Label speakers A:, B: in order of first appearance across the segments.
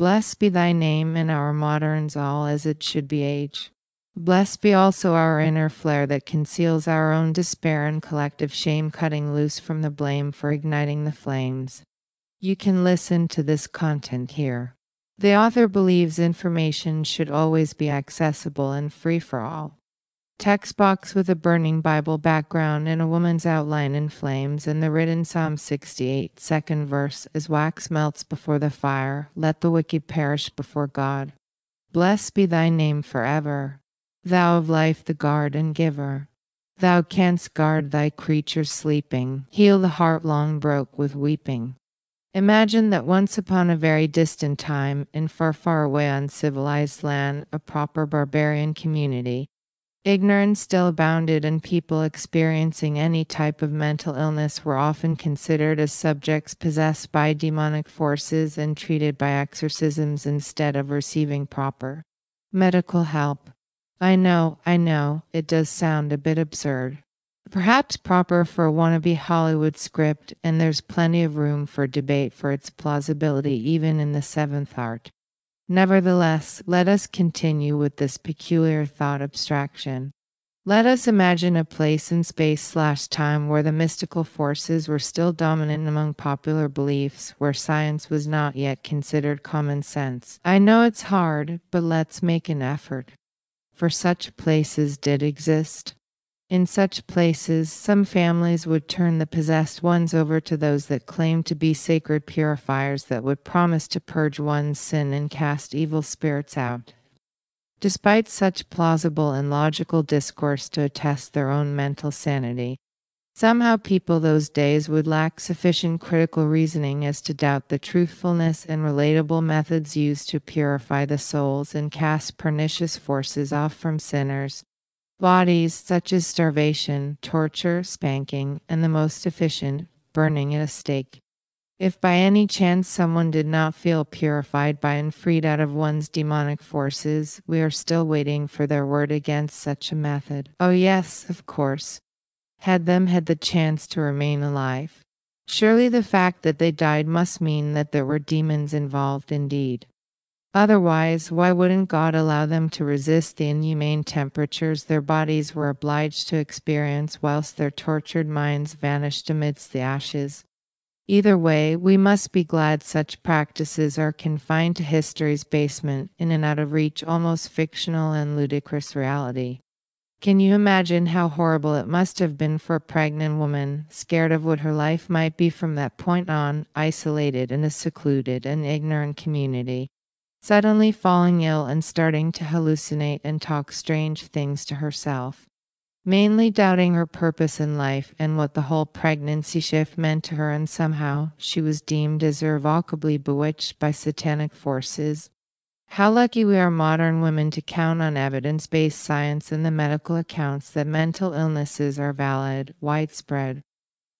A: Blessed be thy name in our moderns all as it should be age. Blessed be also our inner flare that conceals our own despair and collective shame cutting loose from the blame for igniting the flames. You can listen to this content here. The author believes information should always be accessible and free for all. Text box with a burning Bible background and a woman's outline in flames, and the written Psalm 68, second verse, as wax melts before the fire, let the wicked perish before God. Blessed be thy name forever, thou of life the guard and giver. Thou canst guard thy creatures sleeping, heal the heart long broke with weeping. Imagine that once upon a very distant time, in far, far away uncivilized land, a proper barbarian community, Ignorance still abounded, and people experiencing any type of mental illness were often considered as subjects possessed by demonic forces and treated by exorcisms instead of receiving proper medical help. I know, I know, it does sound a bit absurd. Perhaps proper for a wannabe Hollywood script, and there's plenty of room for debate for its plausibility even in the seventh art. Nevertheless, let us continue with this peculiar thought abstraction. Let us imagine a place in space slash time where the mystical forces were still dominant among popular beliefs, where science was not yet considered common sense. I know it's hard, but let's make an effort. For such places did exist. In such places, some families would turn the possessed ones over to those that claimed to be sacred purifiers that would promise to purge one's sin and cast evil spirits out. Despite such plausible and logical discourse to attest their own mental sanity, somehow people those days would lack sufficient critical reasoning as to doubt the truthfulness and relatable methods used to purify the souls and cast pernicious forces off from sinners bodies such as starvation, torture, spanking, and the most efficient, burning at a stake. If by any chance someone did not feel purified by and freed out of one's demonic forces, we are still waiting for their word against such a method. Oh, yes, of course. Had them had the chance to remain alive. Surely the fact that they died must mean that there were demons involved indeed. Otherwise, why wouldn't God allow them to resist the inhumane temperatures their bodies were obliged to experience whilst their tortured minds vanished amidst the ashes? Either way, we must be glad such practices are confined to history's basement in an out of reach, almost fictional and ludicrous reality. Can you imagine how horrible it must have been for a pregnant woman, scared of what her life might be from that point on, isolated in a secluded and ignorant community? Suddenly falling ill and starting to hallucinate and talk strange things to herself, mainly doubting her purpose in life and what the whole pregnancy shift meant to her, and somehow she was deemed as irrevocably bewitched by satanic forces. How lucky we are modern women to count on evidence based science and the medical accounts that mental illnesses are valid, widespread,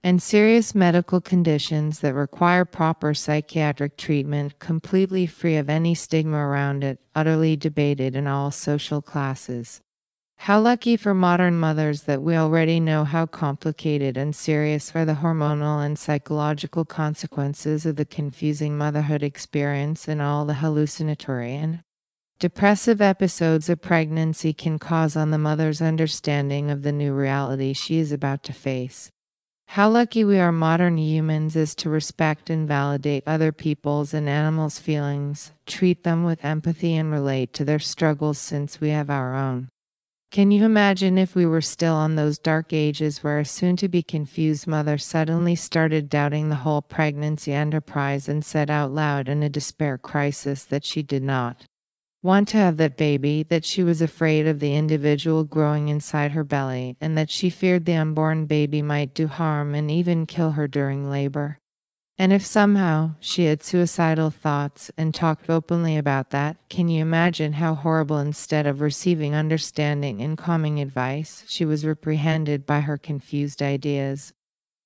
A: and serious medical conditions that require proper psychiatric treatment, completely free of any stigma around it, utterly debated in all social classes. How lucky for modern mothers that we already know how complicated and serious are the hormonal and psychological consequences of the confusing motherhood experience and all the hallucinatory and depressive episodes of pregnancy can cause on the mother's understanding of the new reality she is about to face. How lucky we are modern humans is to respect and validate other people's and animals' feelings, treat them with empathy, and relate to their struggles since we have our own. Can you imagine if we were still on those dark ages where a soon to be confused mother suddenly started doubting the whole pregnancy enterprise and said out loud in a despair crisis that she did not? Want to have that baby, that she was afraid of the individual growing inside her belly, and that she feared the unborn baby might do harm and even kill her during labor. And if somehow she had suicidal thoughts and talked openly about that, can you imagine how horrible instead of receiving understanding and calming advice, she was reprehended by her confused ideas?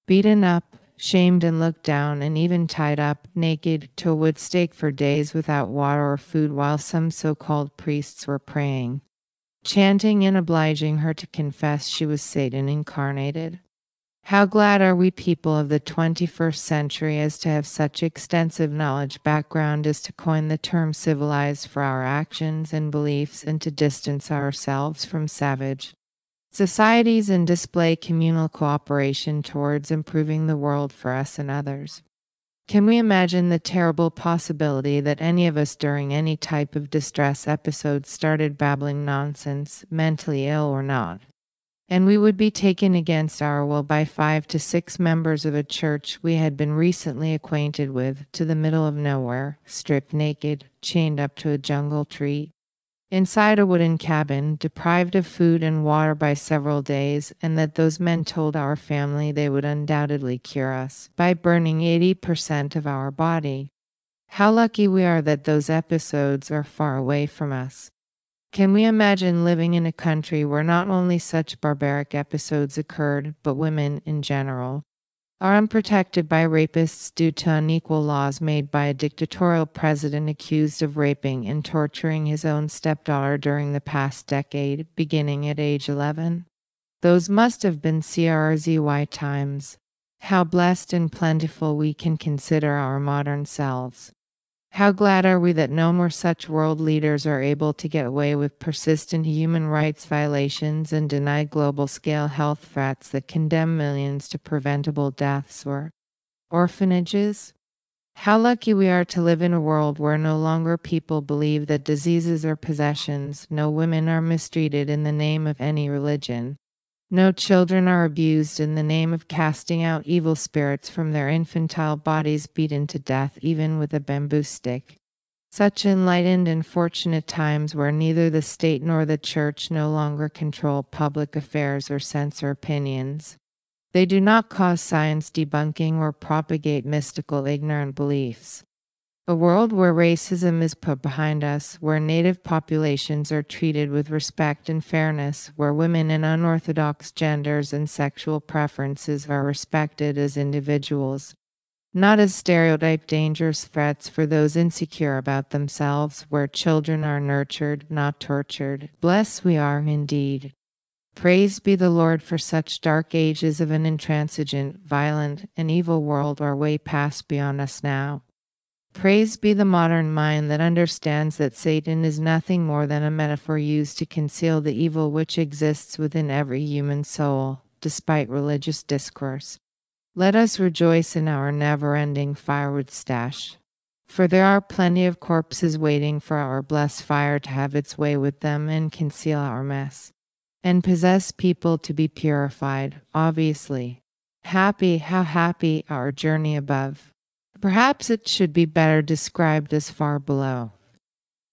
A: Beaten up, shamed and looked down, and even tied up naked to a wood stake for days without water or food while some so called priests were praying, chanting and obliging her to confess she was Satan incarnated. How glad are we people of the 21st century as to have such extensive knowledge background as to coin the term civilized for our actions and beliefs and to distance ourselves from savage societies and display communal cooperation towards improving the world for us and others. Can we imagine the terrible possibility that any of us during any type of distress episode started babbling nonsense, mentally ill or not? and we would be taken against our will by five to six members of a church we had been recently acquainted with to the middle of nowhere, stripped naked, chained up to a jungle tree. Inside a wooden cabin, deprived of food and water by several days, and that those men told our family they would undoubtedly cure us by burning 80% of our body. How lucky we are that those episodes are far away from us. Can we imagine living in a country where not only such barbaric episodes occurred, but women in general are unprotected by rapists due to unequal laws made by a dictatorial president accused of raping and torturing his own stepdaughter during the past decade, beginning at age 11? Those must have been CRZY times. How blessed and plentiful we can consider our modern selves. How glad are we that no more such world leaders are able to get away with persistent human rights violations and deny global scale health threats that condemn millions to preventable deaths or orphanages? How lucky we are to live in a world where no longer people believe that diseases are possessions, no women are mistreated in the name of any religion, no children are abused in the name of casting out evil spirits from their infantile bodies beaten to death even with a bamboo stick. Such enlightened and fortunate times where neither the state nor the church no longer control public affairs or censor opinions. They do not cause science debunking or propagate mystical ignorant beliefs. A world where racism is put behind us, where native populations are treated with respect and fairness, where women and unorthodox genders and sexual preferences are respected as individuals, not as stereotyped dangerous threats for those insecure about themselves, where children are nurtured, not tortured. Blessed we are indeed. Praise be the Lord for such dark ages of an intransigent, violent, and evil world are way past beyond us now. Praise be the modern mind that understands that Satan is nothing more than a metaphor used to conceal the evil which exists within every human soul, despite religious discourse. Let us rejoice in our never ending firewood stash. For there are plenty of corpses waiting for our blessed fire to have its way with them and conceal our mess. And possess people to be purified, obviously. Happy, how happy our journey above. Perhaps it should be better described as far below.